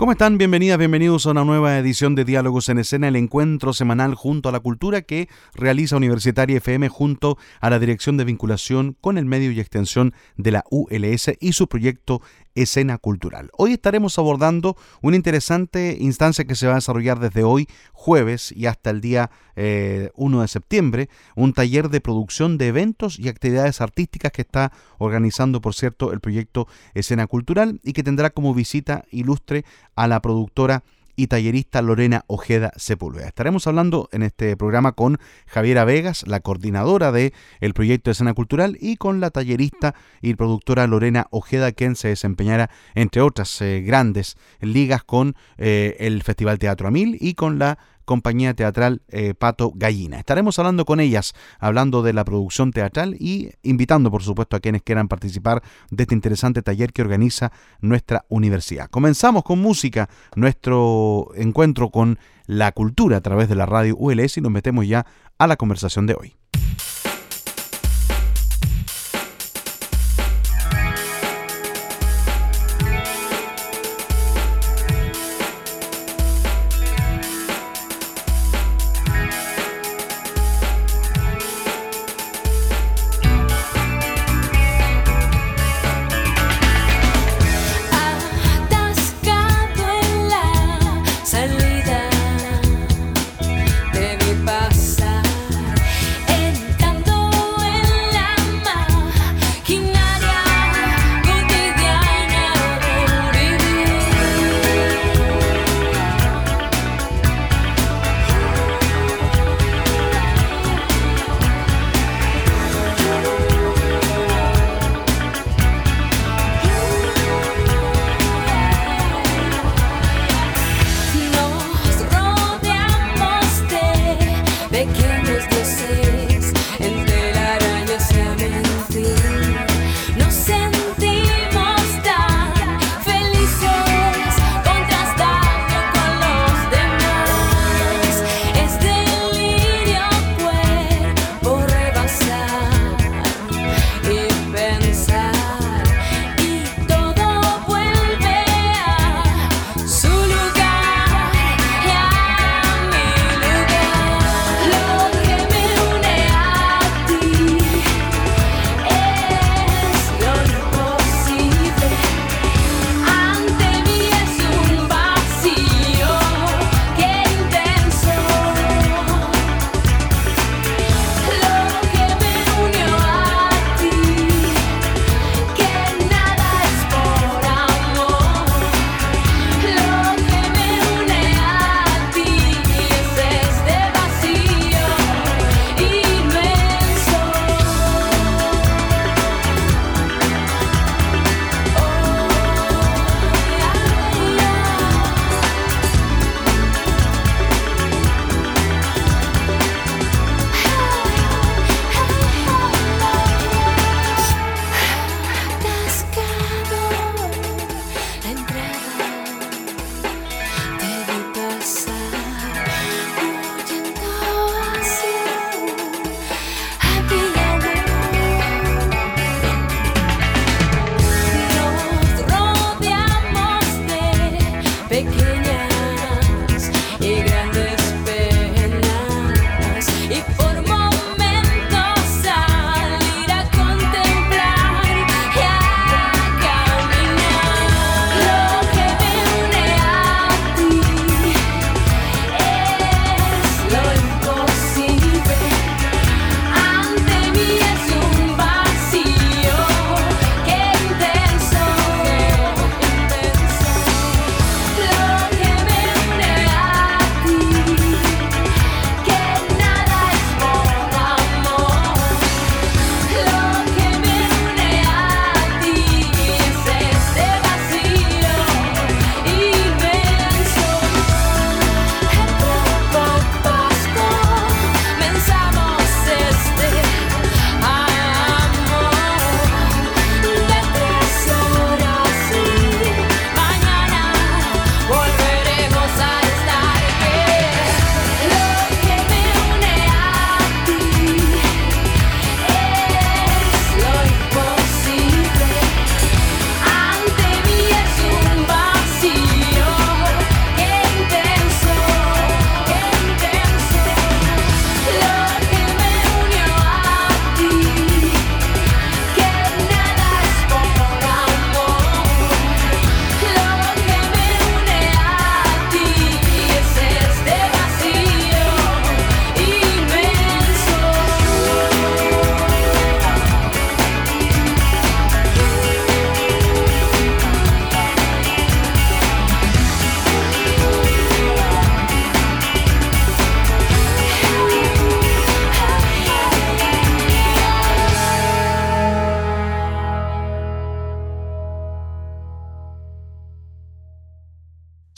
¿Cómo están? Bienvenidas, bienvenidos a una nueva edición de Diálogos en Escena, el encuentro semanal junto a la cultura que realiza Universitaria FM junto a la Dirección de Vinculación con el Medio y Extensión de la ULS y su proyecto escena cultural. Hoy estaremos abordando una interesante instancia que se va a desarrollar desde hoy, jueves, y hasta el día 1 eh, de septiembre, un taller de producción de eventos y actividades artísticas que está organizando, por cierto, el proyecto Escena Cultural y que tendrá como visita ilustre a la productora y tallerista Lorena Ojeda Sepúlveda. Estaremos hablando en este programa con Javiera Vegas, la coordinadora del el proyecto de escena cultural, y con la tallerista y productora Lorena Ojeda, quien se desempeñará, entre otras eh, grandes ligas, con eh, el Festival Teatro Amil y con la compañía teatral eh, Pato Gallina. Estaremos hablando con ellas, hablando de la producción teatral y invitando, por supuesto, a quienes quieran participar de este interesante taller que organiza nuestra universidad. Comenzamos con música, nuestro encuentro con la cultura a través de la radio ULS y nos metemos ya a la conversación de hoy.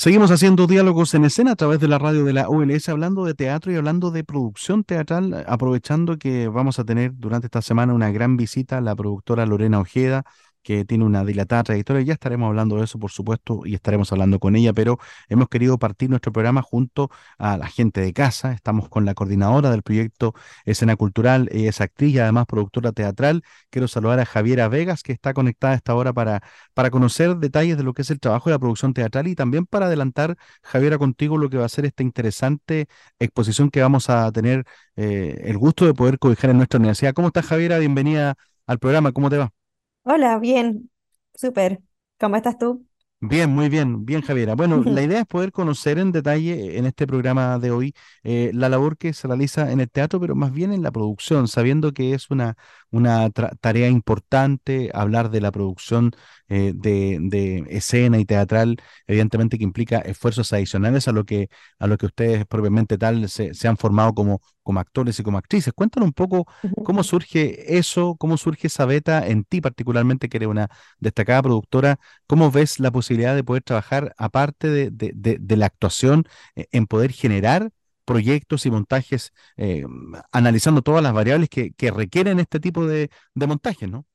Seguimos haciendo diálogos en escena a través de la radio de la ULS, hablando de teatro y hablando de producción teatral, aprovechando que vamos a tener durante esta semana una gran visita a la productora Lorena Ojeda, que tiene una dilatada trayectoria. Ya estaremos hablando de eso, por supuesto, y estaremos hablando con ella, pero hemos querido partir nuestro programa junto a la gente de casa. Estamos con la coordinadora del proyecto Escena Cultural, ella es actriz y además productora teatral. Quiero saludar a Javiera Vegas, que está conectada a esta hora para, para conocer detalles de lo que es el trabajo de la producción teatral y también para adelantar, Javiera, contigo lo que va a ser esta interesante exposición que vamos a tener eh, el gusto de poder cobijar en nuestra universidad. ¿Cómo estás, Javiera? Bienvenida al programa. ¿Cómo te va? Hola, bien, súper. ¿Cómo estás tú? Bien, muy bien, bien Javiera. Bueno, la idea es poder conocer en detalle en este programa de hoy eh, la labor que se realiza en el teatro, pero más bien en la producción, sabiendo que es una, una tarea importante hablar de la producción eh, de, de, escena y teatral, evidentemente que implica esfuerzos adicionales a lo que, a lo que ustedes propiamente tal se, se han formado como, como actores y como actrices. Cuéntanos un poco cómo surge eso, cómo surge esa beta en ti particularmente, que eres una destacada productora, cómo ves la posibilidad de poder trabajar aparte de, de, de, la actuación eh, en poder generar proyectos y montajes eh, analizando todas las variables que, requieren este tipo de, montajes, ¿no?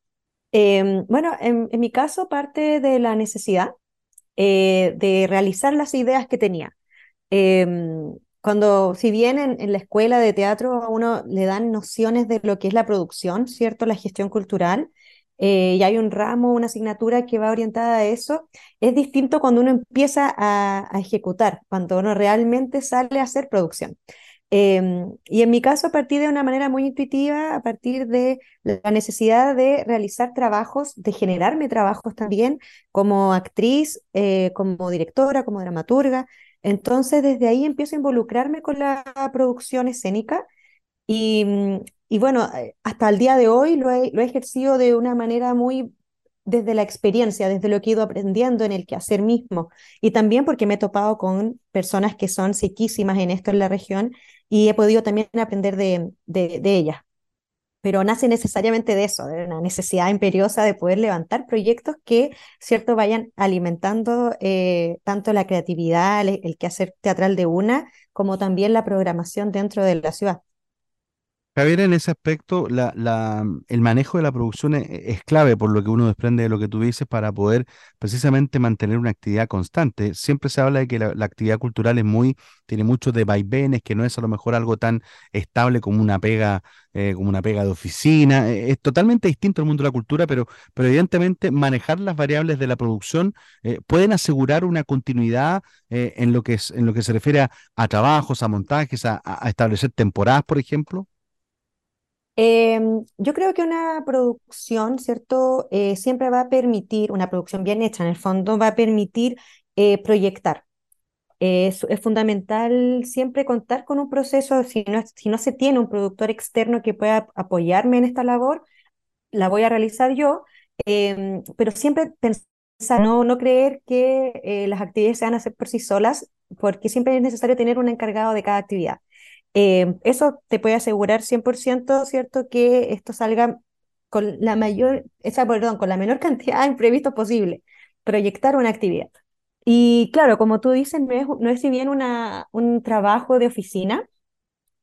Em, bueno, en, mi caso parte de la necesidad eh, de realizar las ideas que tenía. Em, cuando, si bien en, la escuela de teatro a uno le dan nociones de lo que es la producción, ¿cierto? La gestión cultural, eh, y hay un ramo, una asignatura que va orientada a eso, es distinto cuando uno empieza a, ejecutar, cuando uno realmente sale a hacer producción. Em, y en mi caso, a partir de una manera muy intuitiva, a partir de la necesidad de realizar trabajos, de generarme trabajos también como actriz, eh, como directora, como dramaturga, entonces, desde ahí empiezo a involucrarme con la producción escénica y, mm, y bueno, eh, hasta el día de hoy lo he, lo he ejercido de una manera muy desde la experiencia, desde lo que he ido aprendiendo en el quehacer mismo. Y también porque me he topado con personas que son sequísimas en esto en la región y he podido también aprender de, de, de ellas pero nace necesariamente de eso, de una necesidad imperiosa de poder levantar proyectos que, cierto, vayan alimentando eh, tanto la creatividad, el, el quehacer teatral de una, como también la programación dentro de la ciudad. Javier, en ese aspecto, la, el manejo de la producción es, es, clave, por lo que uno desprende de lo que tú dices, para poder precisamente mantener una actividad constante. Siempre se habla de que la, actividad cultural es muy, tiene mucho de vaivenes, que no es a lo mejor algo tan estable como una pega, eh, como una pega de oficina. Eh, es totalmente distinto el mundo de la cultura, pero, evidentemente manejar las variables de la producción eh, pueden asegurar una continuidad en, lo que es, en lo que se refiere a, trabajos, a montajes, a establecer temporadas, por ejemplo. Em, yo creo que una producción, ¿cierto? Eh, siempre va a permitir, una producción bien hecha en el fondo, va a permitir eh, proyectar. Es, es, fundamental siempre contar con un proceso, si no, si no se tiene un productor externo que pueda apoyarme en esta labor, la voy a realizar yo, em, pero siempre pensar, no, no creer que eh, las actividades se van a hacer por sí solas, porque siempre es necesario tener un encargado de cada actividad. Eh, eso te puede asegurar 100%, ¿cierto? Que esto salga con la mayor, esa, perdón, con la menor cantidad de imprevistos posible, proyectar una actividad. Y claro, como tú dices, no es, no es si bien una, un trabajo de oficina,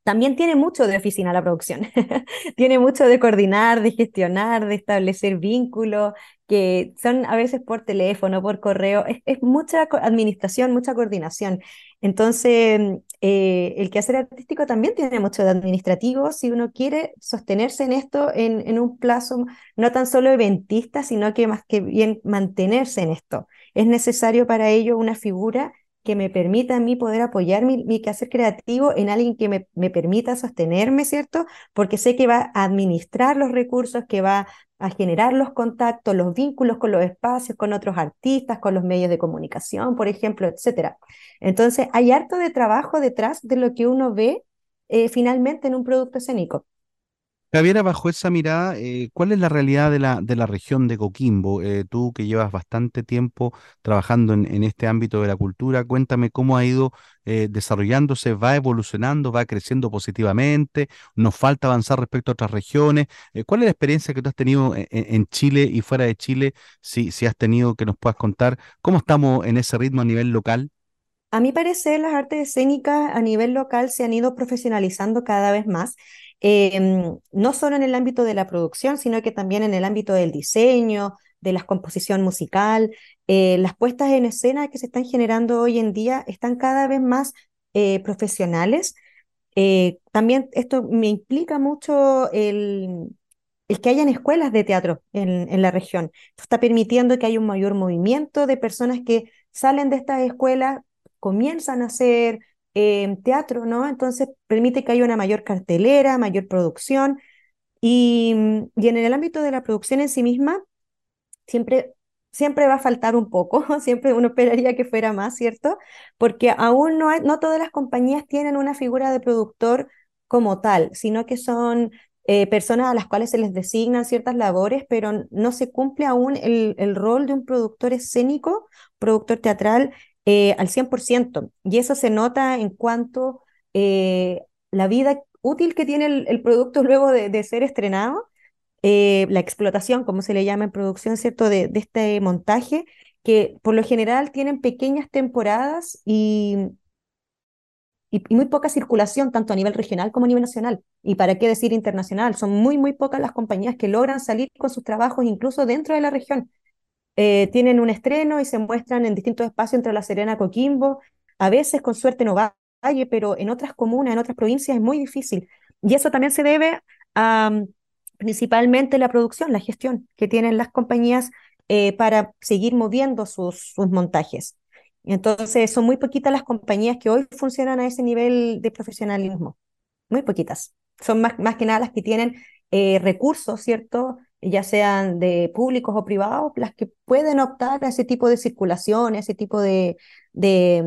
también tiene mucho de oficina la producción. tiene mucho de coordinar, de gestionar, de establecer vínculos, que son a veces por teléfono, por correo. Es, mucha administración, mucha coordinación. Entonces, eh, el quehacer artístico también tiene mucho de administrativo si uno quiere sostenerse en esto en, un plazo no tan solo eventista, sino que más que bien mantenerse en esto. Es necesario para ello una figura que me permita a mí poder apoyar mi, mi quehacer creativo en alguien que me, me, permita sostenerme, ¿cierto? Porque sé que va a administrar los recursos, que va a generar los contactos, los vínculos con los espacios, con otros artistas, con los medios de comunicación, por ejemplo, etcétera. Entonces, hay harto de trabajo detrás de lo que uno ve eh, finalmente en un producto escénico. Javiera, bajo esa mirada, eh, ¿cuál es la realidad de la, de la región de Coquimbo? Eh, tú que llevas bastante tiempo trabajando en, en, este ámbito de la cultura, cuéntame cómo ha ido eh, desarrollándose, va evolucionando, va creciendo positivamente, nos falta avanzar respecto a otras regiones. ¿Cuál es la experiencia que tú has tenido en, en, Chile y fuera de Chile? Si, si has tenido que nos puedas contar, ¿cómo estamos en ese ritmo a nivel local? a mi parecer, las artes escénicas a nivel local se han ido profesionalizando cada vez más, em, no solo en el ámbito de la producción, sino que también en el ámbito del diseño, de la composición musical. Eh, las puestas en escena que se están generando hoy en día están cada vez más eh, profesionales. Eh, también esto me implica mucho el, el que hayan escuelas de teatro en, en, la región. Esto está permitiendo que haya un mayor movimiento de personas que salen de estas escuelas, comienzan a hacer teatro, ¿no? Entonces permite que haya una mayor cartelera, mayor producción. Y, y en el ámbito de la producción en sí misma, siempre, siempre va a faltar un poco, siempre uno esperaría que fuera más, ¿cierto? Porque aún no, hay, no todas las compañías tienen una figura de productor como tal, sino que son eh, personas a las cuales se les designan ciertas labores, pero no se cumple aún el, el rol de un productor escénico, productor teatral, eh, al 100%. Y eso se nota en cuanto eh, la vida útil que tiene el, producto luego de, ser estrenado eh, la explotación, como se le llama en producción, ¿cierto?, de, de, este montaje, que por lo general tienen pequeñas temporadas y, y, y, muy poca circulación, tanto a nivel regional como a nivel nacional. Y para qué decir internacional, son muy, muy pocas las compañías que logran salir con sus trabajos incluso dentro de la región. Eh, tienen un estreno y se muestran en distintos espacios entre La Serena, Coquimbo, a veces con suerte no Valle, pero en otras comunas, en otras provincias es muy difícil. Y eso también se debe a principalmente la producción, la gestión que tienen las compañías eh, para seguir moviendo sus, sus montajes. Entonces, son muy poquitas las compañías que hoy funcionan a ese nivel de profesionalismo. Muy poquitas. Son más, más que nada las que tienen eh, recursos, ¿cierto? Ya sean de públicos o privados, las que pueden optar a ese tipo de circulación, a ese tipo de, de,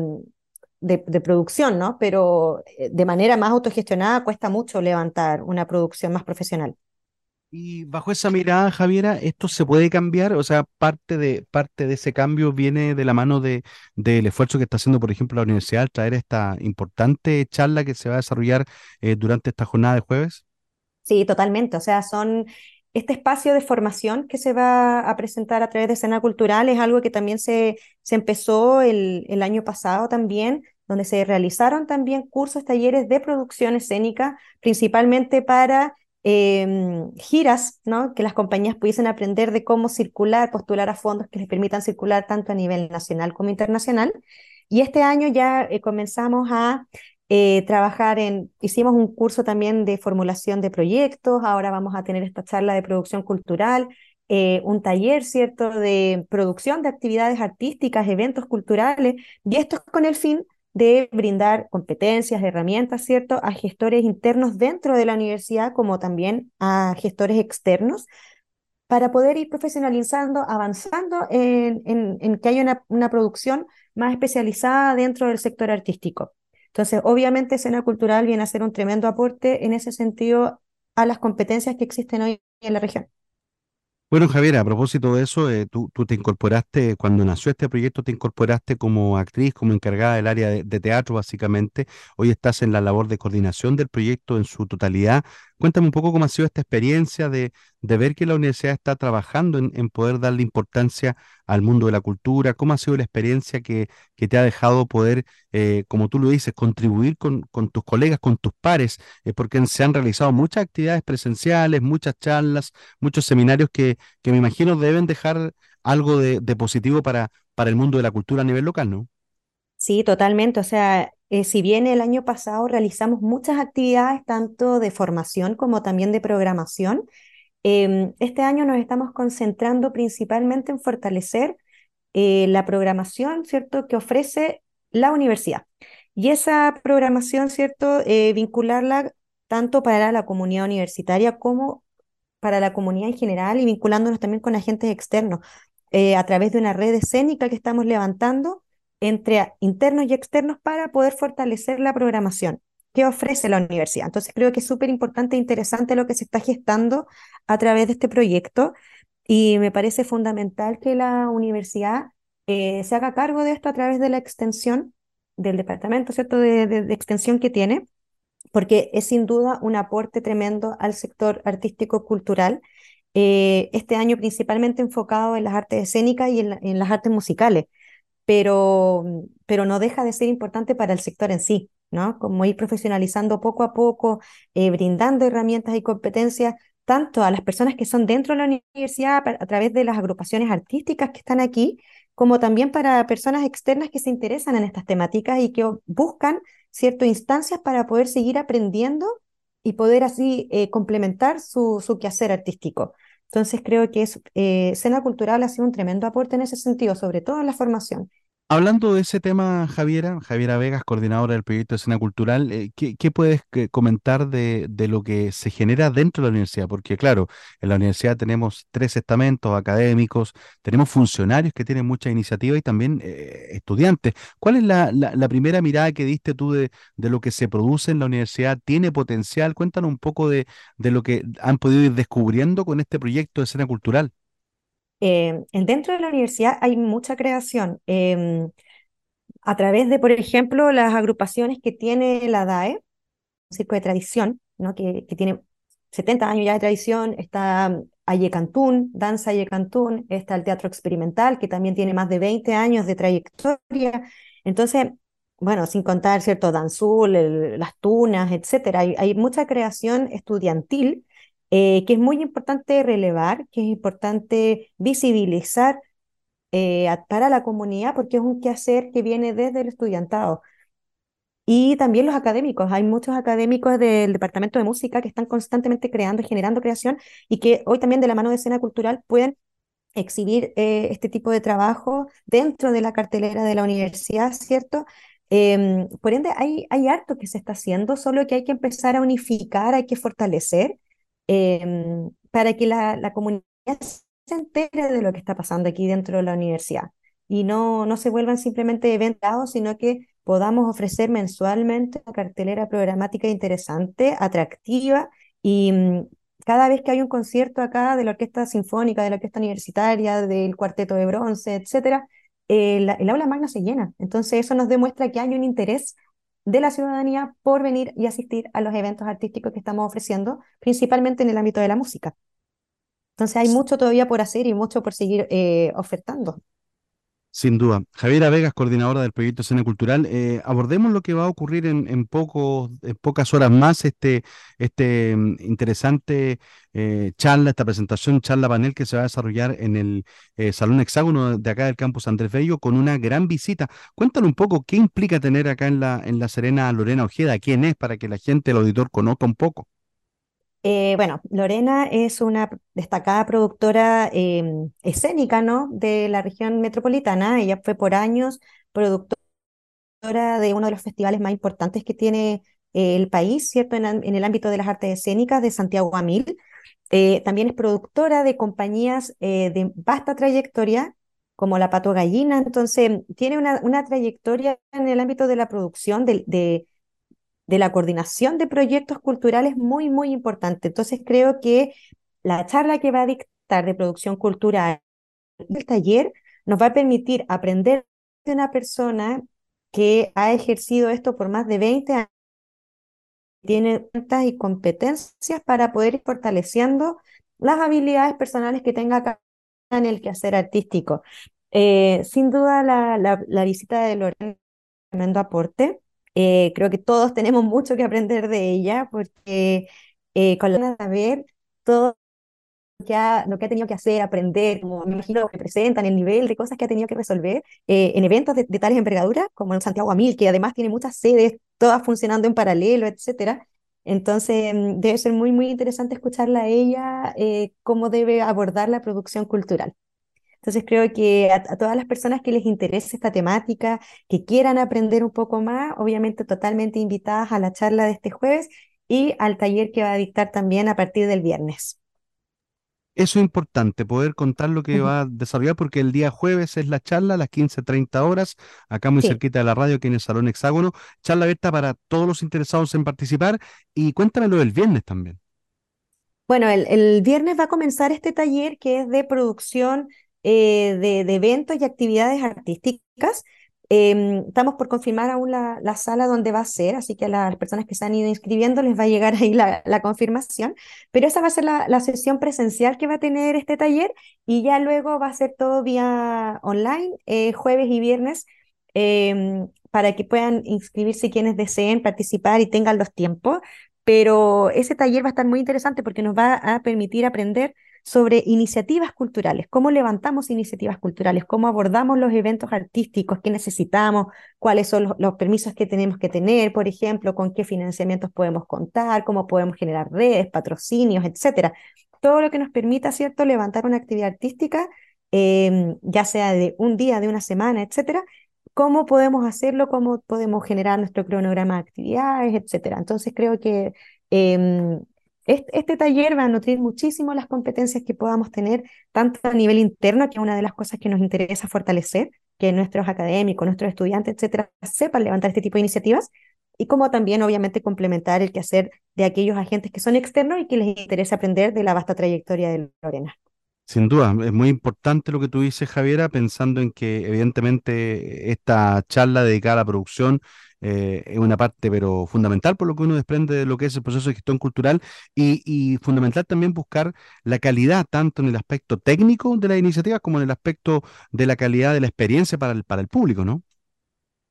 de, de producción, ¿no? Pero eh, de manera más autogestionada cuesta mucho levantar una producción más profesional. Y bajo esa mirada, Javiera, ¿esto se puede cambiar? O sea, parte de, parte de ese cambio viene de la mano de, del esfuerzo que está haciendo, por ejemplo, la universidad al traer esta importante charla que se va a desarrollar eh, durante esta jornada de jueves. Sí, totalmente. O sea, son este espacio de formación que se va a presentar a través de escena cultural es algo que también se, se empezó el, el año pasado también, donde se realizaron también cursos, talleres de producción escénica, principalmente para eh, giras, ¿no? que las compañías pudiesen aprender de cómo circular, postular a fondos que les permitan circular tanto a nivel nacional como internacional. Y este año ya eh, comenzamos a eh, trabajar en, hicimos un curso también de formulación de proyectos, ahora vamos a tener esta charla de producción cultural, eh, un taller, ¿cierto?, de producción de actividades artísticas, eventos culturales, y esto es con el fin de brindar competencias, herramientas, ¿cierto?, a gestores internos dentro de la universidad como también a gestores externos para poder ir profesionalizando, avanzando en, en, en que haya una, una, producción más especializada dentro del sector artístico. Entonces, obviamente, escena cultural viene a ser un tremendo aporte en ese sentido a las competencias que existen hoy en la región. Bueno, Javier, a propósito de eso, eh, tú, te incorporaste, cuando nació este proyecto, te incorporaste como actriz, como encargada del área de, teatro, básicamente. Hoy estás en la labor de coordinación del proyecto en su totalidad. Cuéntame un poco cómo ha sido esta experiencia de, de ver que la universidad está trabajando en, poder darle importancia al mundo de la cultura, cómo ha sido la experiencia que, que te ha dejado poder, eh, como tú lo dices, contribuir con, con, tus colegas, con tus pares, porque se han realizado muchas actividades presenciales, muchas charlas, muchos seminarios que, que me imagino deben dejar algo de, de positivo para, para el mundo de la cultura a nivel local, ¿no? Sí, totalmente. O sea, eh, si bien el año pasado realizamos muchas actividades, tanto de formación como también de programación, eh, este año nos estamos concentrando principalmente en fortalecer eh, la programación, ¿cierto?, que ofrece la universidad. Y esa programación, ¿cierto?, eh, vincularla tanto para la comunidad universitaria como para la comunidad en general y vinculándonos también con agentes externos eh, a través de una red escénica que estamos levantando entre internos y externos para poder fortalecer la programación que ofrece la universidad. Entonces creo que es súper importante e interesante lo que se está gestando a través de este proyecto y me parece fundamental que la universidad eh, se haga cargo de esto a través de la extensión del departamento, ¿cierto?, de, de, extensión que tiene, porque es sin duda un aporte tremendo al sector artístico-cultural, eh, este año principalmente enfocado en las artes escénicas y en, en las artes musicales pero, pero no deja de ser importante para el sector en sí, ¿no? Como ir profesionalizando poco a poco, eh, brindando herramientas y competencias tanto a las personas que son dentro de la universidad a través de las agrupaciones artísticas que están aquí, como también para personas externas que se interesan en estas temáticas y que buscan ciertas instancias para poder seguir aprendiendo y poder así eh, complementar su, su, quehacer artístico. Entonces creo que es, eh, Cultural ha sido un tremendo aporte en ese sentido, sobre todo en la formación. Hablando de ese tema, Javiera, Javiera Vegas, coordinadora del proyecto de escena cultural, eh, ¿qué, puedes comentar de, lo que se genera dentro de la universidad? Porque claro, en la universidad tenemos tres estamentos académicos, tenemos funcionarios que tienen mucha iniciativa y también eh, estudiantes. ¿Cuál es la, primera mirada que diste tú de, lo que se produce en la universidad? ¿Tiene potencial? Cuéntanos un poco de, de lo que han podido ir descubriendo con este proyecto de escena cultural. Eh, dentro de la universidad hay mucha creación. Em, a través de, por ejemplo, las agrupaciones que tiene la DAE, un circo de tradición, ¿no? que, que tiene 70 años ya de tradición, está Ayecantún, Danza Ayecantún, está el Teatro Experimental, que también tiene más de 20 años de trayectoria. Entonces, bueno, sin contar, ¿cierto? Danzul, las tunas, etcétera. Hay, mucha creación estudiantil eh, que es muy importante relevar, que es importante visibilizar eh, para la comunidad, porque es un quehacer que viene desde el estudiantado. Y también los académicos. Hay muchos académicos del Departamento de Música que están constantemente creando generando creación y que hoy también de la mano de escena cultural pueden exhibir eh, este tipo de trabajo dentro de la cartelera de la universidad, ¿cierto? Em, por ende, hay, hay harto que se está haciendo, solo que hay que empezar a unificar, hay que fortalecer Em, para que la, la, comunidad se entere de lo que está pasando aquí dentro de la universidad y no, no se vuelvan simplemente eventos, sino que podamos ofrecer mensualmente una cartelera programática interesante, atractiva y mm, cada vez que hay un concierto acá de la Orquesta Sinfónica, de la Orquesta Universitaria, del Cuarteto de Bronce, etcétera, el, el aula magna se llena. Entonces eso nos demuestra que hay un interés de la ciudadanía por venir y asistir a los eventos artísticos que estamos ofreciendo, principalmente en el ámbito de la música. Entonces hay mucho todavía por hacer y mucho por seguir eh, ofertando. Sin duda. Javiera Vegas, coordinadora del proyecto Escena Cultural, eh, abordemos lo que va a ocurrir en, en, pocas horas más, este, este mm, interesante eh, charla, esta presentación, charla panel que se va a desarrollar en el eh, Salón Hexágono de acá del campus Andrés Bello con una gran visita. Cuéntanos un poco qué implica tener acá en la, en la Serena a Lorena Ojeda, quién es, para que la gente, el auditor, conozca un poco. Eh, bueno, Lorena es una destacada productora em, escénica, ¿no? De la región metropolitana. Ella fue por años productora de uno de los festivales más importantes que tiene eh, el país, ¿cierto? En, el ámbito de las artes escénicas de Santiago Amil. Eh, también es productora de compañías de vasta trayectoria, como La Pato Gallina. Entonces, tiene una, una trayectoria en el ámbito de la producción, de, de de la coordinación de proyectos culturales muy, muy importante. Entonces creo que la charla que va a dictar de producción cultural, el taller, nos va a permitir aprender de una persona que ha ejercido esto por más de 20 años, tiene cuentas y competencias para poder ir fortaleciendo las habilidades personales que tenga en el quehacer artístico. Eh, sin duda, la, la, visita de Lorena tremendo aporte. Eh, creo que todos tenemos mucho que aprender de ella porque eh, con la de todo lo que, ha, lo que ha tenido que hacer, aprender, como me imagino que presentan, el nivel de cosas que ha tenido que resolver eh, en eventos de, tales envergaduras, como en Santiago Amil, que además tiene muchas sedes, todas funcionando en paralelo, etcétera. Entonces, mm, debe ser muy, muy interesante escucharla a ella, cómo debe abordar la producción cultural. Entonces creo que a, todas las personas que les interese esta temática, que quieran aprender un poco más, obviamente totalmente invitadas a la charla de este jueves y al taller que va a dictar también a partir del viernes. Eso es importante, poder contar lo que va a desarrollar, porque el día jueves es la charla a las 15.30 horas, acá muy cerquita de la radio, aquí en el Salón Hexágono. Charla abierta para todos los interesados en participar. Y cuéntame lo del viernes también. Bueno, el, el viernes va a comenzar este taller que es de producción eh, de, eventos y actividades artísticas. Em, estamos por confirmar aún la, la, sala donde va a ser, así que a las personas que se han ido inscribiendo les va a llegar ahí la, confirmación, pero esa va a ser la, la, sesión presencial que va a tener este taller y ya luego va a ser todo vía online, eh, jueves y viernes, eh, para que puedan inscribirse quienes deseen participar y tengan los tiempos, pero ese taller va a estar muy interesante porque nos va a permitir aprender sobre iniciativas culturales, cómo levantamos iniciativas culturales, cómo abordamos los eventos artísticos, qué necesitamos, cuáles son los, permisos que tenemos que tener, por ejemplo, con qué financiamientos podemos contar, cómo podemos generar redes, patrocinios, etcétera. Todo lo que nos permita, ¿cierto?, levantar una actividad artística, em, ya sea de un día, de una semana, etcétera, cómo podemos hacerlo, cómo podemos generar nuestro cronograma de actividades, etcétera. Entonces creo que em, este, taller va a nutrir muchísimo las competencias que podamos tener, tanto a nivel interno, que es una de las cosas que nos interesa fortalecer, que nuestros académicos, nuestros estudiantes, etcétera, sepan levantar este tipo de iniciativas, y como también, obviamente, complementar el quehacer de aquellos agentes que son externos y que les interesa aprender de la vasta trayectoria de Lorena. Sin duda, es muy importante lo que tú dices, Javiera, pensando en que evidentemente esta charla dedicada a la producción eh, es una parte, pero fundamental por lo que uno desprende de lo que es el proceso de gestión cultural y, fundamental también buscar la calidad tanto en el aspecto técnico de la iniciativa como en el aspecto de la calidad de la experiencia para el, para el público, ¿no?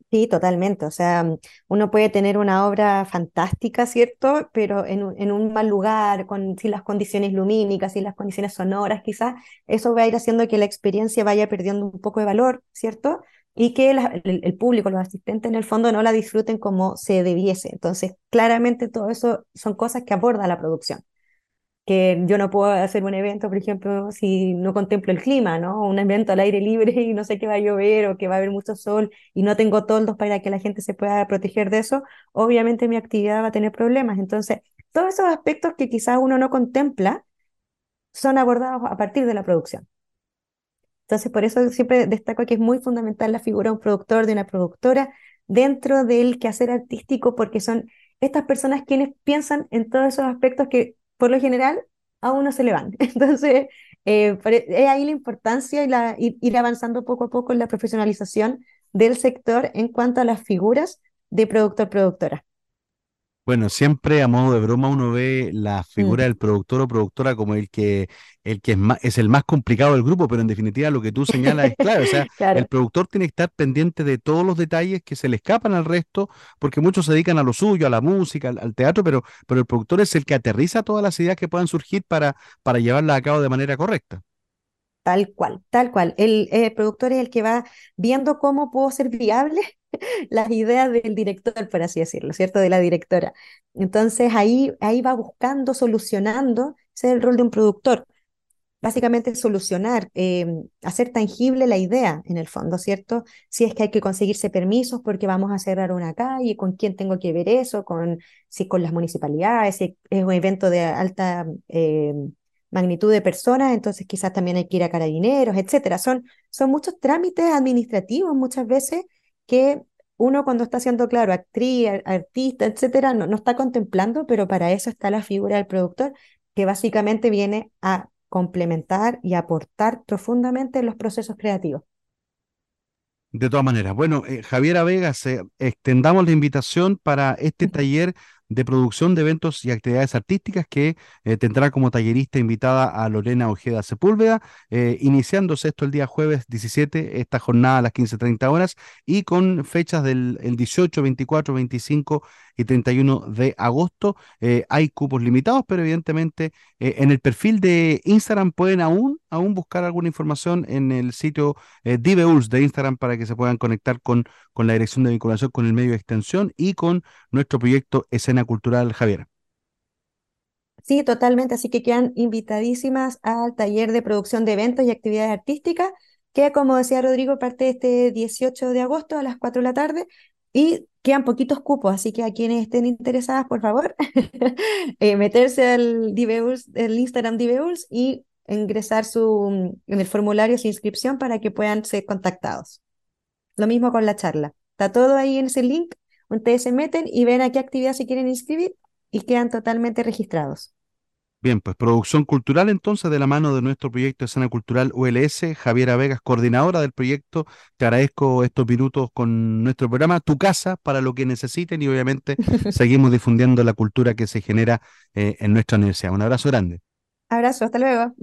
Sí, totalmente. O sea, uno puede tener una obra fantástica, ¿cierto? Pero en un, en un mal lugar, con, sin las condiciones lumínicas, sin las condiciones sonoras, quizás, eso va a ir haciendo que la experiencia vaya perdiendo un poco de valor, ¿cierto? Y que el, público, los asistentes en el fondo no la disfruten como se debiese. Entonces, claramente todo eso son cosas que aborda la producción. Que yo no puedo hacer un evento, por ejemplo, si no contemplo el clima, ¿no? Un evento al aire libre y no sé que va a llover o que va a haber mucho sol y no tengo toldos para que la gente se pueda proteger de eso, obviamente mi actividad va a tener problemas. Entonces, todos esos aspectos que quizás uno no contempla son abordados a partir de la producción. Entonces, por eso siempre destaco que es muy fundamental la figura de un productor, de una productora, dentro del quehacer artístico, porque son estas personas quienes piensan en todos esos aspectos que, por lo general, a uno se le van. Entonces, eh, e, es ahí la importancia y la, ir avanzando poco a poco en la profesionalización del sector en cuanto a las figuras de productor-productora. Bueno, siempre a modo de broma uno ve la figura mm. del productor o productora como el que, el que es, es el más complicado del grupo, pero en definitiva lo que tú señalas es claro. O sea, el productor tiene que estar pendiente de todos los detalles que se le escapan al resto, porque muchos se dedican a lo suyo, a la música, al, teatro, pero, pero el productor es el que aterriza todas las ideas que puedan surgir para, para llevarlas a cabo de manera correcta. Tal cual, tal cual. El, el, productor es el que va viendo cómo puedo ser viable las ideas del director, por así decirlo, ¿cierto? De la directora. Entonces ahí, ahí va buscando, solucionando, ese es el rol de un productor. Básicamente solucionar, em, hacer tangible la idea en el fondo, ¿cierto? Si es que hay que conseguirse permisos porque vamos a cerrar una calle, con quién tengo que ver eso, con, si con las municipalidades, si es un evento de alta em, magnitud de personas, entonces quizás también hay que ir a carabineros, etcétera. Son, son muchos trámites administrativos muchas veces que uno cuando está haciendo, claro, actriz, artista, etcétera, no, no está contemplando, pero para eso está la figura del productor, que básicamente viene a complementar y aportar profundamente en los procesos creativos. De todas maneras, bueno, eh, Javiera Vegas, eh, extendamos la invitación para este taller de producción de eventos y actividades artísticas que eh, tendrá como tallerista invitada a Lorena Ojeda Sepúlveda, eh, iniciándose esto el día jueves 17, esta jornada a las 15.30 horas y con fechas del el 18, 24, 25 y 31 de agosto. Eh, hay cupos limitados, pero evidentemente en el perfil de Instagram pueden aún, aún buscar alguna información en el sitio Diveuls de Instagram para que se puedan conectar con, con la dirección de vinculación con el medio de extensión y con nuestro proyecto Escena cultural, Javier. Sí, totalmente. Así que quedan invitadísimas al taller de producción de eventos y actividades artísticas, que como decía Rodrigo, parte este 18 de agosto a las 4 de la tarde y quedan poquitos cupos, así que a quienes estén interesadas, por favor, eh, meterse al el Instagram Diveus y ingresar su, en el formulario su inscripción para que puedan ser contactados. Lo mismo con la charla. Está todo ahí en ese link Ustedes se meten y ven a qué actividad se quieren inscribir y quedan totalmente registrados. Bien, pues producción cultural entonces de la mano de nuestro proyecto de Escena Cultural ULS, Javiera Vegas, coordinadora del proyecto. Te agradezco estos minutos con nuestro programa, tu casa para lo que necesiten y obviamente seguimos difundiendo la cultura que se genera eh, en nuestra universidad. Un abrazo grande. Abrazo, hasta luego.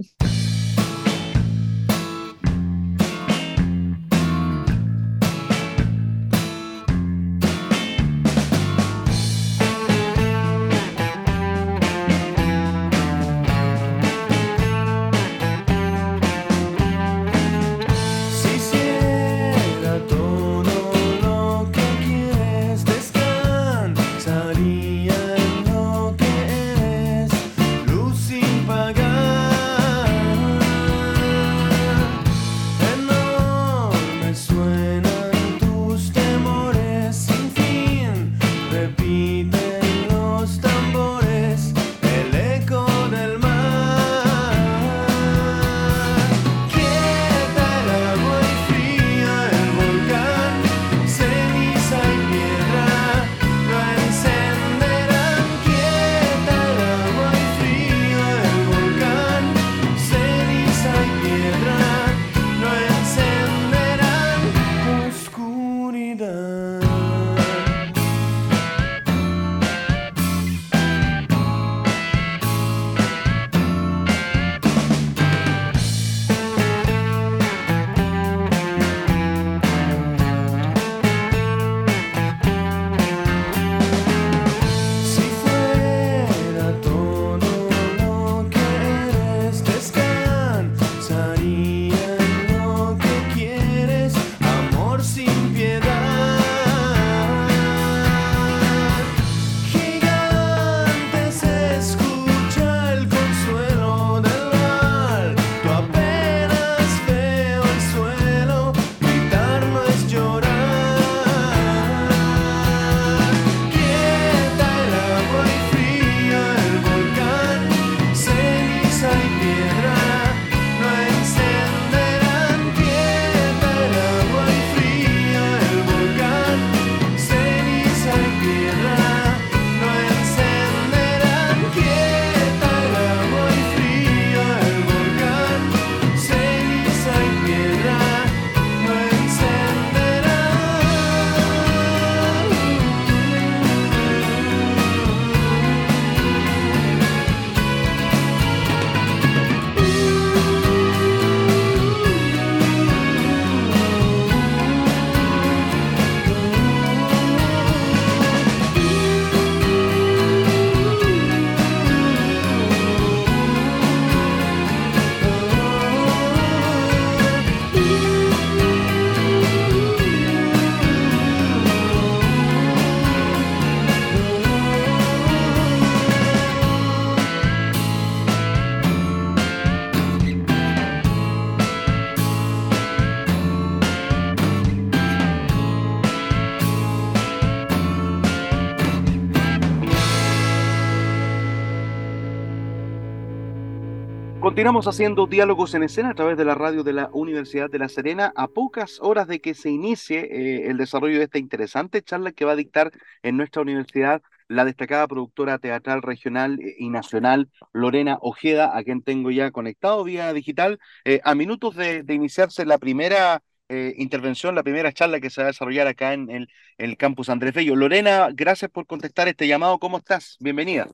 Continuamos haciendo diálogos en escena a través de la radio de la Universidad de La Serena a pocas horas de que se inicie eh, el desarrollo de esta interesante charla que va a dictar en nuestra universidad la destacada productora teatral regional eh, y nacional Lorena Ojeda, a quien tengo ya conectado vía digital, eh, a minutos de, iniciarse la primera intervención, la primera charla que se va a desarrollar acá en el, el campus Andrés Bello. Lorena, gracias por contestar este llamado. ¿Cómo estás? Bienvenida.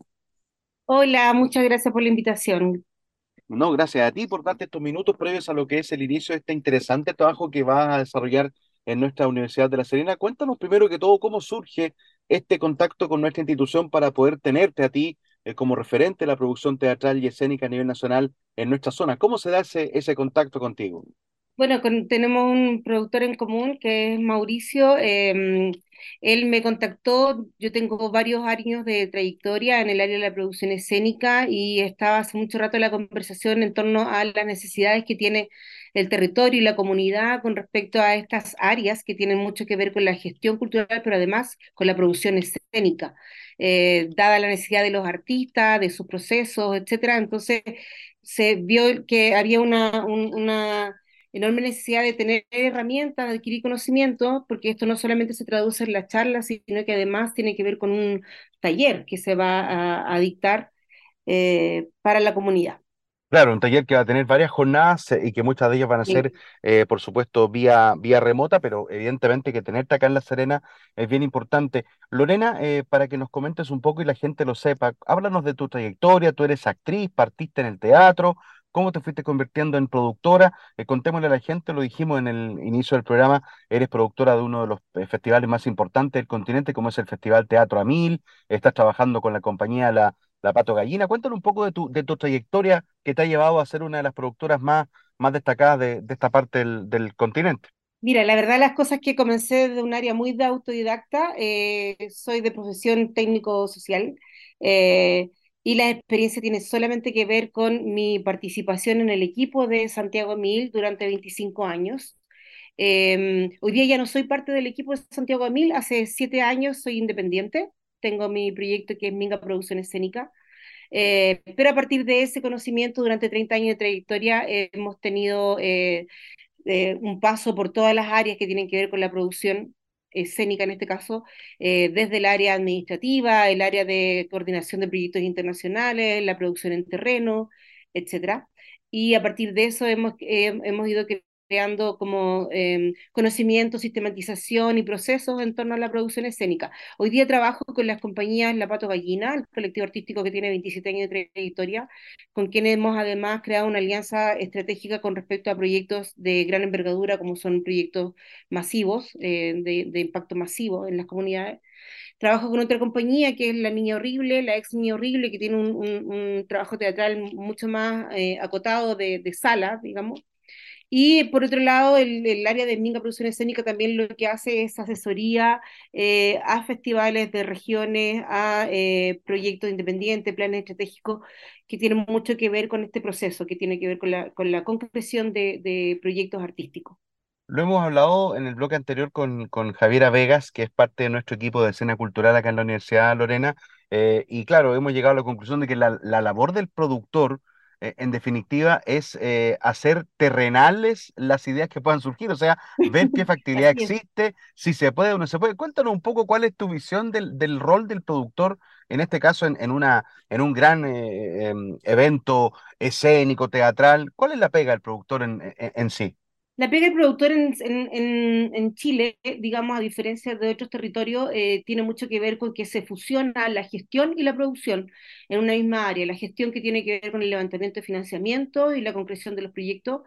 Hola, muchas gracias por la invitación. No, gracias a ti por darte estos minutos previos a lo que es el inicio de este interesante trabajo que vas a desarrollar en nuestra Universidad de La Serena. Cuéntanos primero que todo cómo surge este contacto con nuestra institución para poder tenerte a ti eh, como referente de la producción teatral y escénica a nivel nacional en nuestra zona. ¿Cómo se da ese, ese contacto contigo? Bueno, tenemos un productor en común que es Mauricio. Em, él me contactó, yo tengo varios años de trayectoria en el área de la producción escénica y estaba hace mucho rato la conversación en torno a las necesidades que tiene el territorio y la comunidad con respecto a estas áreas que tienen mucho que ver con la gestión cultural, pero además con la producción escénica, eh, dada la necesidad de los artistas, de sus procesos, etcétera. Entonces se vio que había una enorme necesidad de tener herramientas, de adquirir conocimiento, porque esto no solamente se traduce en la charla, sino que además tiene que ver con un taller que se va a, dictar para la comunidad. Claro, un taller que va a tener varias jornadas eh, y que muchas de ellas van a ser, eh, por supuesto, vía, vía remota, pero evidentemente que tenerte acá en La Serena es bien importante. Lorena, eh, para que nos comentes un poco y la gente lo sepa, háblanos de tu trayectoria, tú eres actriz, partiste en el teatro, cómo te fuiste convirtiendo en productora, contémosle a la gente, lo dijimos en el inicio del programa, eres productora de uno de los festivales más importantes del continente, como es el Festival Teatro a Mil, estás trabajando con la compañía La la Pato Gallina. Cuéntanos un poco de tu, de tu trayectoria que te ha llevado a ser una de las productoras más, más destacadas de, esta parte del, continente. Mira, la verdad las cosas que comencé de un área muy de autodidacta, eh, soy de profesión técnico-social eh, y la experiencia tiene solamente que ver con mi participación en el equipo de Santiago Mil durante 25 años. Em, hoy día ya no soy parte del equipo de Santiago Mil, hace siete años soy independiente tengo mi proyecto que es Minga Producción Escénica. Eh, pero a partir de ese conocimiento, durante 30 años de trayectoria, hemos tenido eh, eh, un paso por todas las áreas que tienen que ver con la producción escénica en este caso, desde el área administrativa, el área de coordinación de proyectos internacionales, la producción en terreno, etc. Y a partir de eso hemos, hemos ido creando como em, conocimiento, sistematización y procesos en torno a la producción escénica. Hoy día trabajo con las compañías La Pato Gallina, el colectivo artístico que tiene 27 años de trayectoria, con quienes hemos además creado una alianza estratégica con respecto a proyectos de gran envergadura, como son proyectos masivos, eh, de, impacto masivo en las comunidades. Trabajo con otra compañía que es La Niña Horrible, la ex Niña Horrible, que tiene un, trabajo teatral mucho más eh, acotado de, de sala, digamos, y por otro lado, el, área de Minga Producción Escénica también lo que hace es asesoría eh, a festivales de regiones, a eh, proyectos independientes, planes estratégicos que tienen mucho que ver con este proceso, que tiene que ver con la, con la concreción de, proyectos artísticos. Lo hemos hablado en el bloque anterior con, con Javiera Vegas, que es parte de nuestro equipo de escena cultural acá en la Universidad Lorena, eh, y claro, hemos llegado a la conclusión de que la, la labor del productor en definitiva, es eh, hacer terrenales las ideas que puedan surgir, o sea, ver qué factibilidad existe, si se puede o no se puede. Cuéntanos un poco cuál es tu visión del, del rol del productor, en este caso en, en una, en un gran eh, em, evento escénico, teatral. ¿Cuál es la pega del productor en, en sí? La pega del productor en, en, en, Chile, digamos, a diferencia de otros territorios, eh, tiene mucho que ver con que se fusiona la gestión y la producción en una misma área. La gestión que tiene que ver con el levantamiento de financiamiento y la concreción de los proyectos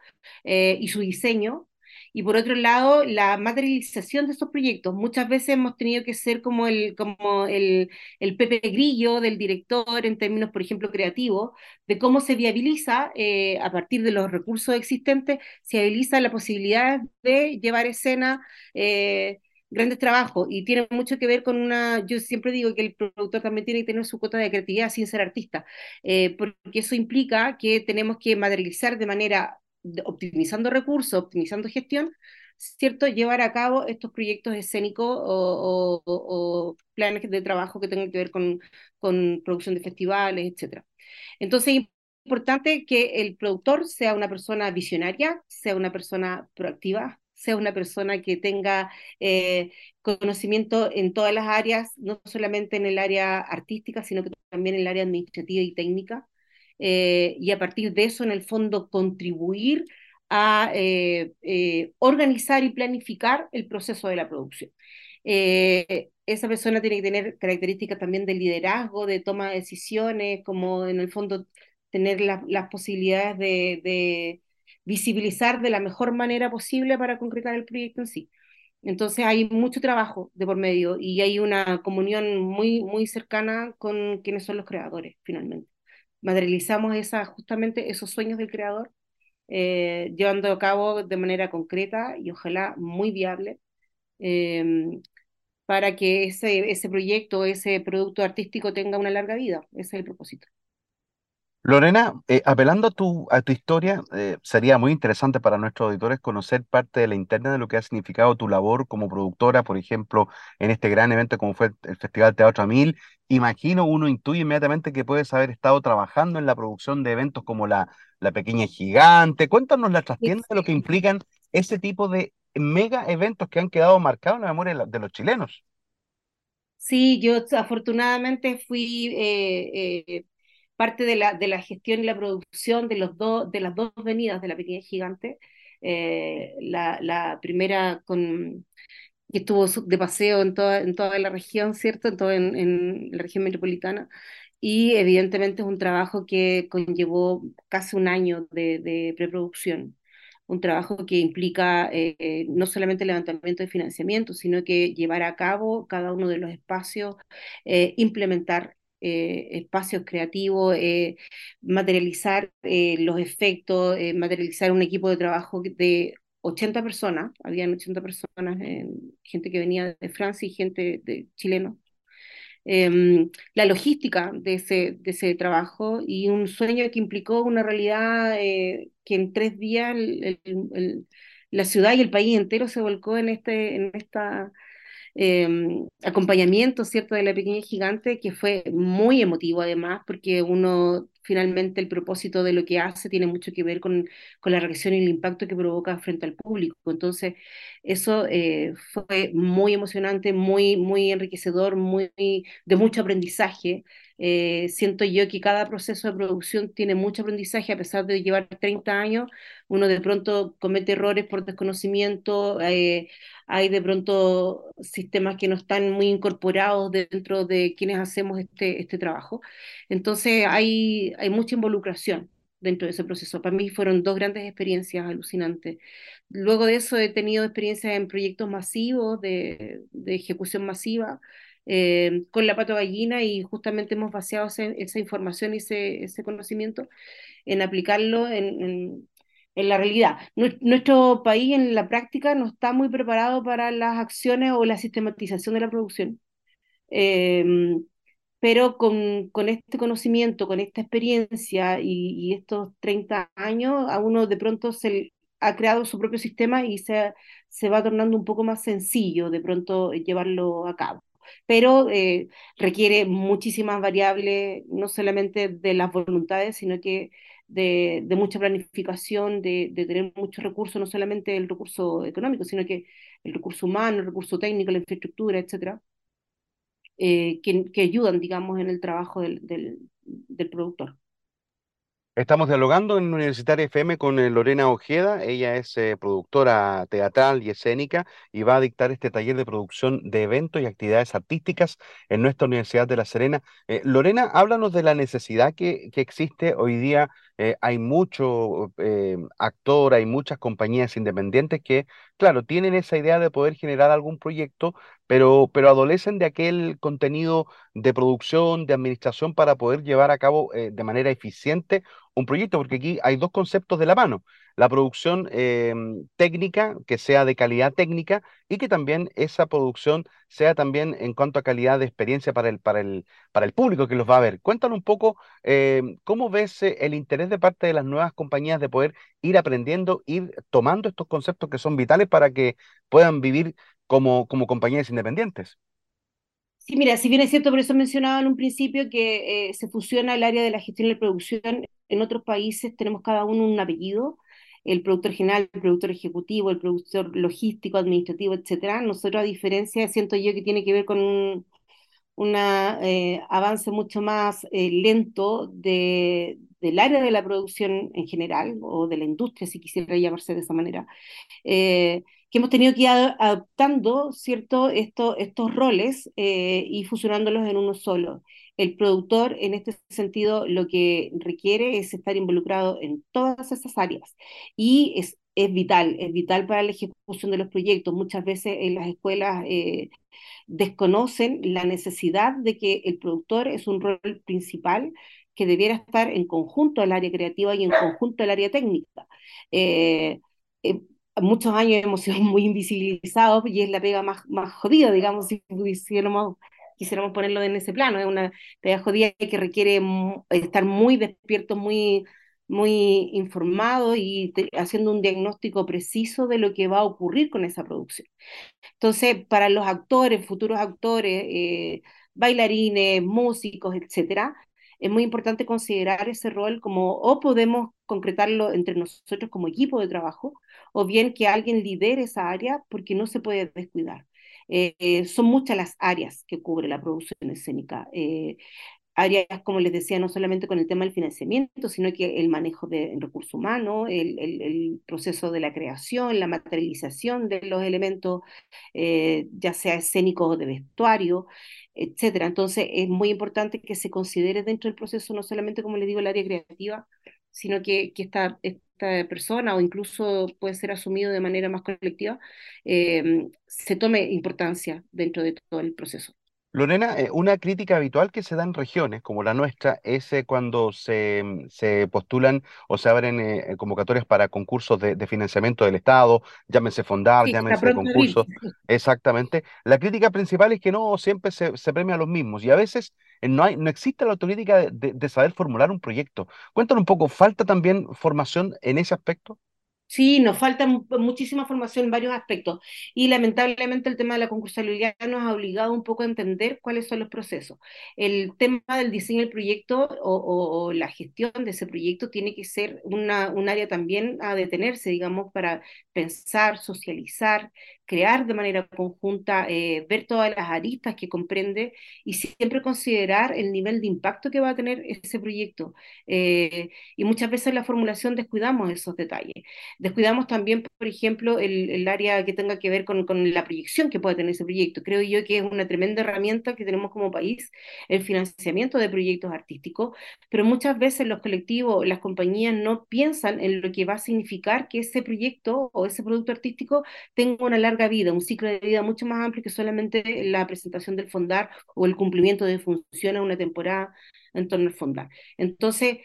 eh, y su diseño, y por otro lado, la materialización de esos proyectos. Muchas veces hemos tenido que ser como el, como el, el Pepe Grillo del director en términos, por ejemplo, creativos, de cómo se viabiliza eh, a partir de los recursos existentes, se viabiliza la posibilidad de llevar escena. Eh, grandes trabajos y tiene mucho que ver con una, yo siempre digo que el productor también tiene que tener su cuota de creatividad sin ser artista, eh, porque eso implica que tenemos que materializar de manera optimizando recursos, optimizando gestión, ¿cierto? Llevar a cabo estos proyectos escénicos o, planes de trabajo que tengan que ver con, con producción de festivales, etc. Entonces, es importante que el productor sea una persona visionaria, sea una persona proactiva, sea una persona que tenga eh, conocimiento en todas las áreas, no solamente en el área artística, sino que también en el área administrativa y técnica, eh, y a partir de eso, en el fondo, contribuir a eh, eh, organizar y planificar el proceso de la producción. esa persona tiene que tener características también de liderazgo, de toma de decisiones, como en el fondo tener las posibilidades de, de, visibilizar de la mejor manera posible para concretar el proyecto en sí. Entonces hay mucho trabajo de por medio y hay una comunión muy, muy cercana con quienes son los creadores, finalmente materializamos esa, justamente esos sueños del creador, eh, llevando a cabo de manera concreta y ojalá muy viable, em, para que ese, ese proyecto, ese producto artístico tenga una larga vida. Ese es el propósito. Lorena, eh, apelando a tu, a tu historia, eh, sería muy interesante para nuestros auditores conocer parte de la interna de lo que ha significado tu labor como productora, por ejemplo, en este gran evento como fue el Festival Teatro a Mil. Imagino, uno intuye inmediatamente que puedes haber estado trabajando en la producción de eventos como la, la Pequeña Gigante. Cuéntanos las trastiendas de lo que implican ese tipo de mega eventos que han quedado marcados en la memoria de los chilenos. Sí, yo afortunadamente fui... Eh, parte de la, de la gestión y la producción de, los dos de las dos venidas de la Pequeña Gigante. Eh, la, la, primera que estuvo de paseo en toda, en toda la región, ¿cierto? En, toda, en, en la región metropolitana. Y evidentemente es un trabajo que conllevó casi un año de, preproducción un trabajo que implica eh, no solamente el levantamiento de financiamiento, sino que llevar a cabo cada uno de los espacios, eh, implementar eh, espacios creativos, materializar los efectos, materializar un equipo de trabajo de 80 personas, habían 80 personas, gente que venía de Francia y gente de chileno, Em, la logística de ese, de ese trabajo y un sueño que implicó una realidad eh, que en tres días la ciudad y el país entero se volcó en, este, en esta Em, acompañamiento, ¿cierto?, de la pequeña gigante, que fue muy emotivo además, porque uno finalmente el propósito de lo que hace tiene mucho que ver con, con la reacción y el impacto que provoca frente al público. Entonces, eso eh, fue muy emocionante, muy, muy enriquecedor, muy, de mucho aprendizaje. Eh, siento yo que cada proceso de producción tiene mucho aprendizaje, a pesar de llevar 30 años, uno de pronto comete errores por desconocimiento, eh, hay de pronto sistemas que no están muy incorporados dentro de quienes hacemos este, este trabajo. Entonces hay, hay mucha involucración dentro de ese proceso. Para mí fueron dos grandes experiencias alucinantes. Luego de eso he tenido experiencias en proyectos masivos de, de ejecución masiva. Eh, con la pato gallina y justamente hemos vaciado esa información y ese, ese conocimiento en aplicarlo en, en la realidad. Nuestro país en la práctica no está muy preparado para las acciones o la sistematización de la producción. Em, pero con, con, este conocimiento, con esta experiencia y, estos 30 años, a uno de pronto se ha creado su propio sistema y se, se va tornando un poco más sencillo de pronto llevarlo a cabo. Pero eh, requiere muchísimas variables, no solamente de las voluntades, sino que de, mucha planificación, de, tener muchos recursos, no solamente el recurso económico, sino que el recurso humano, el recurso técnico, la infraestructura, etcétera, eh, que, ayudan, digamos, en el trabajo del, del productor. Estamos dialogando en Universitaria FM con eh, Lorena Ojeda. Ella es eh, productora teatral y escénica y va a dictar este taller de producción de eventos y actividades artísticas en nuestra Universidad de La Serena. Eh, Lorena, háblanos de la necesidad que, que existe hoy día. hay mucho actor, hay muchas compañías independientes que, claro, tienen esa idea de poder generar algún proyecto, pero, pero adolecen de aquel contenido de producción, de administración para poder llevar a cabo de manera eficiente un proyecto, porque aquí hay dos conceptos de la mano. La producción em, técnica, que sea de calidad técnica, y que también esa producción sea también en cuanto a calidad de experiencia para el, para el, para el público que los va a ver. Cuéntanos un poco em, cómo ves eh, el interés de parte de las nuevas compañías de poder ir aprendiendo, ir tomando estos conceptos que son vitales para que puedan vivir como, como compañías independientes. Sí, mira, si bien es cierto, por eso mencionaba en un principio que eh, se fusiona el área de la gestión y la producción, en otros países tenemos cada uno un apellido, el productor general, el productor ejecutivo, el productor logístico, administrativo, etcétera. Nosotros, a diferencia, siento yo que tiene que ver con un eh, avance mucho más eh, lento de, del área de la producción en general, o de la industria, si quisiera llamarse de esa manera, que hemos tenido que ir adaptando ¿cierto? Esto, estos roles eh, y fusionándolos en uno solo. El productor, en este sentido, lo que requiere es estar involucrado en todas esas áreas y es, es vital, es vital para la ejecución de los proyectos. Muchas veces en las escuelas eh, desconocen la necesidad de que el productor es un rol principal que debiera estar en conjunto al área creativa y en conjunto al área técnica. Eh, muchos años hemos sido muy invisibilizados y es la pega más, más jodida, digamos, si quisiéramos, quisiéramos ponerlo en ese plano. Es una pega jodida que requiere estar muy despierto, muy, muy informado y haciendo un diagnóstico preciso de lo que va a ocurrir con esa producción. Entonces, para los actores, futuros actores, eh, bailarines, músicos, etcétera, es muy importante considerar ese rol como o podemos concretarlo entre nosotros como equipo de trabajo, o bien que alguien lidere esa área porque no se puede descuidar. Eh, eh, son muchas las áreas que cubre la producción escénica. Eh, áreas, como les decía, no solamente con el tema del financiamiento, sino que el manejo de recursos humanos, el, el, proceso de la creación, la materialización de los elementos, eh, ya sea escénicos o de vestuario, etcétera. Entonces, es muy importante que se considere dentro del proceso no solamente, como les digo, el área creativa, sino que, que esta, esta persona o incluso puede ser asumido de manera más colectiva, eh, se tome importancia dentro de todo el proceso. Lorena, eh, una crítica habitual que se da en regiones como la nuestra es eh, cuando se, mm, se, postulan o se abren eh, convocatorias para concursos de, financiamiento del Estado, llámense Fondar, llámense concursos. Exactamente. La crítica principal es que no siempre se, se premia a los mismos y a veces no, hay, no existe la autocrítica de, de saber formular un proyecto. Cuéntanos un poco, ¿falta también formación en ese aspecto? Sí, nos falta muchísima formación en varios aspectos y lamentablemente el tema de la concursalidad nos ha obligado un poco a entender cuáles son los procesos. El tema del diseño del proyecto o, la gestión de ese proyecto tiene que ser una, un área también a detenerse, digamos, para pensar, socializar, crear de manera conjunta, eh, ver todas las aristas que comprende y siempre considerar el nivel de impacto que va a tener ese proyecto. Eh, y muchas veces en la formulación descuidamos esos detalles. Descuidamos también, por ejemplo, el, el área que tenga que ver con, con, la proyección que puede tener ese proyecto. Creo yo que es una tremenda herramienta que tenemos como país, el financiamiento de proyectos artísticos, pero muchas veces los colectivos, las compañías no piensan en lo que va a significar que ese proyecto o ese producto artístico tenga una larga vida, un ciclo de vida mucho más amplio que solamente la presentación del fondar o el cumplimiento de funciones una temporada en torno al fondar. Entonces,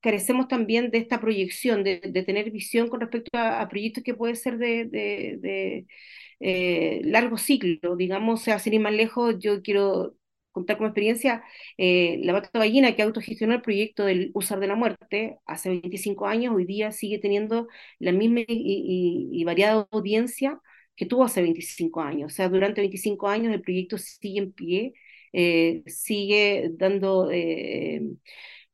carecemos también de esta proyección, de, tener visión con respecto a, proyectos que pueden ser de, eh, largo ciclo, digamos, o sea, sin ir más lejos, yo quiero contar como experiencia, eh, la Vaca Ballina que autogestionó el proyecto del Usar de la Muerte hace 25 años, hoy día sigue teniendo la misma y variada audiencia que tuvo hace 25 años. O sea, durante 25 años el proyecto sigue en pie, eh, sigue dando eh,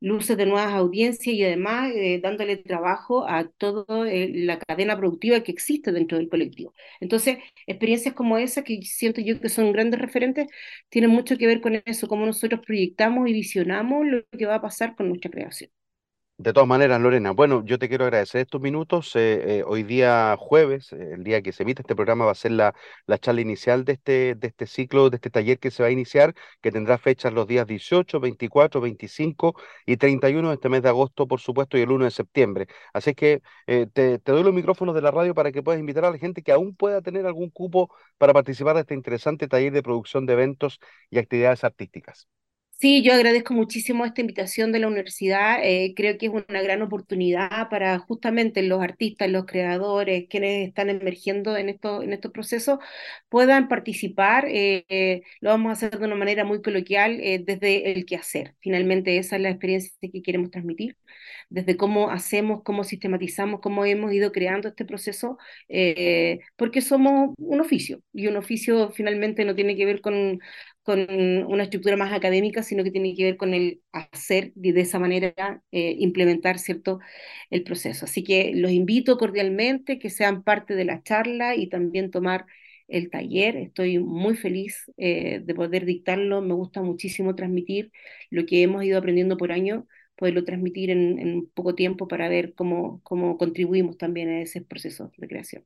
luces de nuevas audiencias y además eh, dándole trabajo a toda la cadena productiva que existe dentro del colectivo. Entonces, experiencias como esa, que siento yo que son grandes referentes, tienen mucho que ver con eso, cómo nosotros proyectamos y visionamos lo que va a pasar con nuestra creación. De todas maneras, Lorena, bueno, yo te quiero agradecer estos minutos. Eh, eh, hoy día jueves, eh, el día que se emite este programa, va a ser la, la charla inicial de este, de este ciclo, de este taller que se va a iniciar, que tendrá fechas los días 18, 24, 25 y 31 de este mes de agosto, por supuesto, y el 1 de septiembre. Así que te, te, doy los micrófonos de la radio para que puedas invitar a la gente que aún pueda tener algún cupo para participar de este interesante taller de producción de eventos y actividades artísticas. Sí, yo agradezco muchísimo esta invitación de la universidad. Eh, creo que es una gran oportunidad para justamente los artistas, los creadores, quienes están emergiendo en, esto, en estos procesos, puedan participar. Eh, eh, lo vamos a hacer de una manera muy coloquial desde el quehacer. Finalmente, esa es la experiencia que queremos transmitir, desde cómo hacemos, cómo sistematizamos, cómo hemos ido creando este proceso, porque somos un oficio y un oficio finalmente no tiene que ver con con una estructura más académica, sino que tiene que ver con el hacer y de esa manera eh, implementar cierto el proceso. Así que los invito cordialmente que sean parte de la charla y también tomar el taller. Estoy muy feliz eh, de poder dictarlo. Me gusta muchísimo transmitir lo que hemos ido aprendiendo por año, poderlo transmitir en, en poco tiempo para ver cómo, cómo contribuimos también a ese proceso de creación.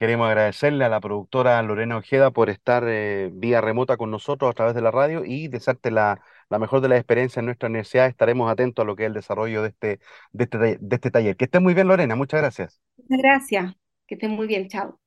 Queremos agradecerle a la productora Lorena Ojeda por estar eh, vía remota con nosotros a través de la radio y desearte la, la, mejor de las experiencias en nuestra universidad. Estaremos atentos a lo que es el desarrollo de este, de este, de este taller. Que esté muy bien, Lorena. Muchas gracias. Muchas gracias. Que estén muy bien. Chao.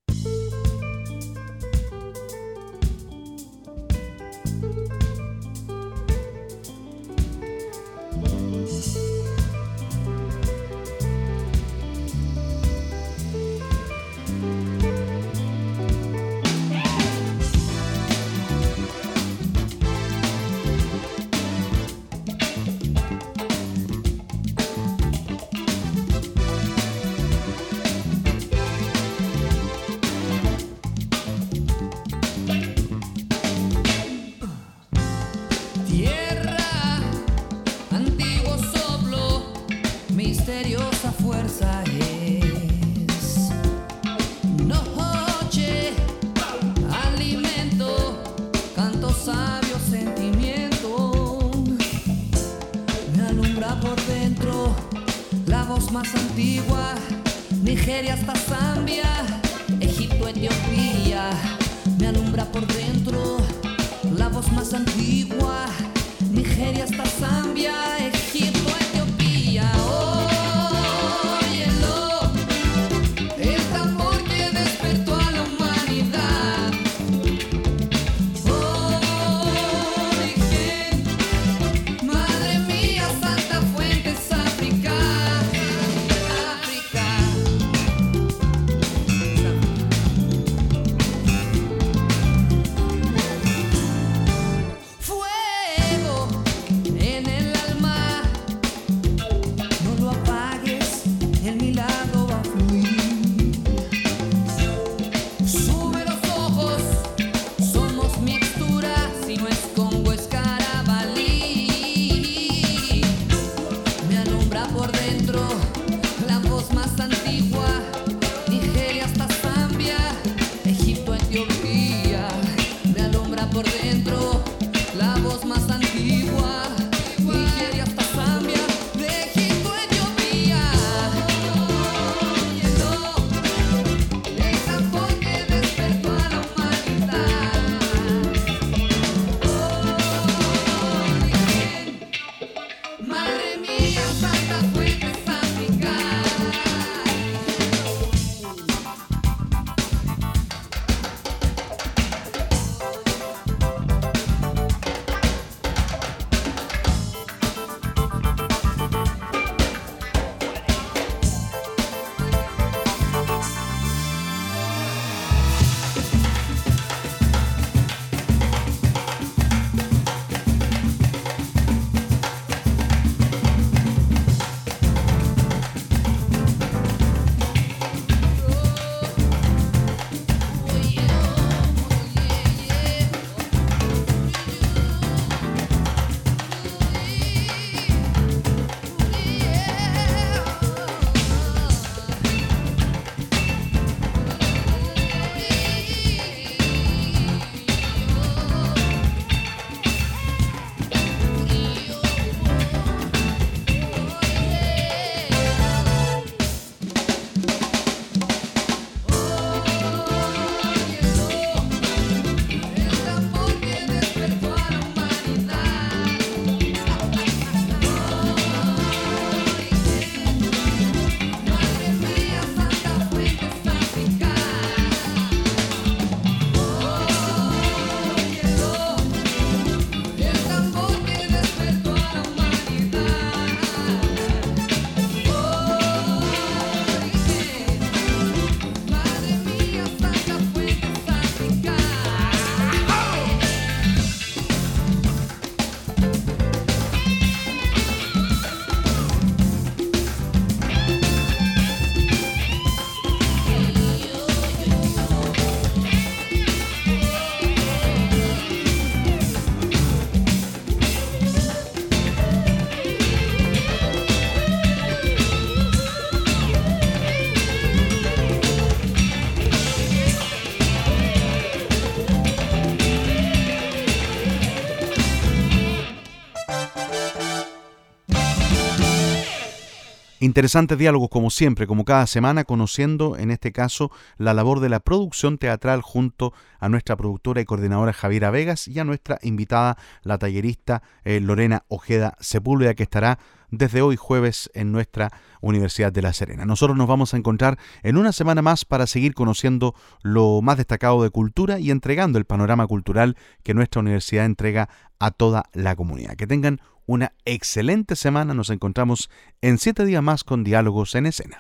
Interesantes diálogos como siempre, como cada semana, conociendo en este caso la labor de la producción teatral junto a nuestra productora y coordinadora Javiera Vegas y a nuestra invitada, la tallerista eh, Lorena Ojeda Sepúlveda, que estará desde hoy jueves en nuestra Universidad de La Serena. Nosotros nos vamos a encontrar en una semana más para seguir conociendo lo más destacado de cultura y entregando el panorama cultural que nuestra universidad entrega a toda la comunidad. Que tengan una excelente semana. Nos encontramos en siete días más con Diálogos en Escena.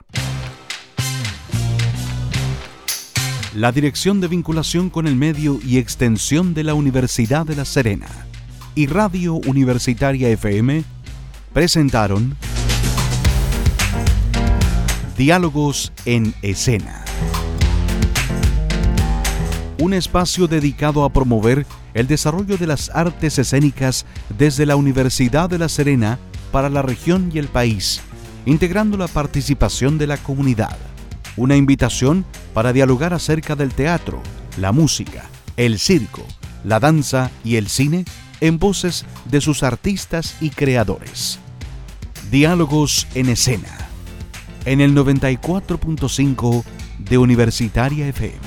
La Dirección de Vinculación con el Medio y Extensión de la Universidad de La Serena y Radio Universitaria FM presentaron Diálogos en Escena. Un espacio dedicado a promover el desarrollo de las artes escénicas desde la Universidad de La Serena para la región y el país, integrando la participación de la comunidad. Una invitación para dialogar acerca del teatro, la música, el circo, la danza y el cine en voces de sus artistas y creadores. Diálogos en escena en el 94.5 de Universitaria FM.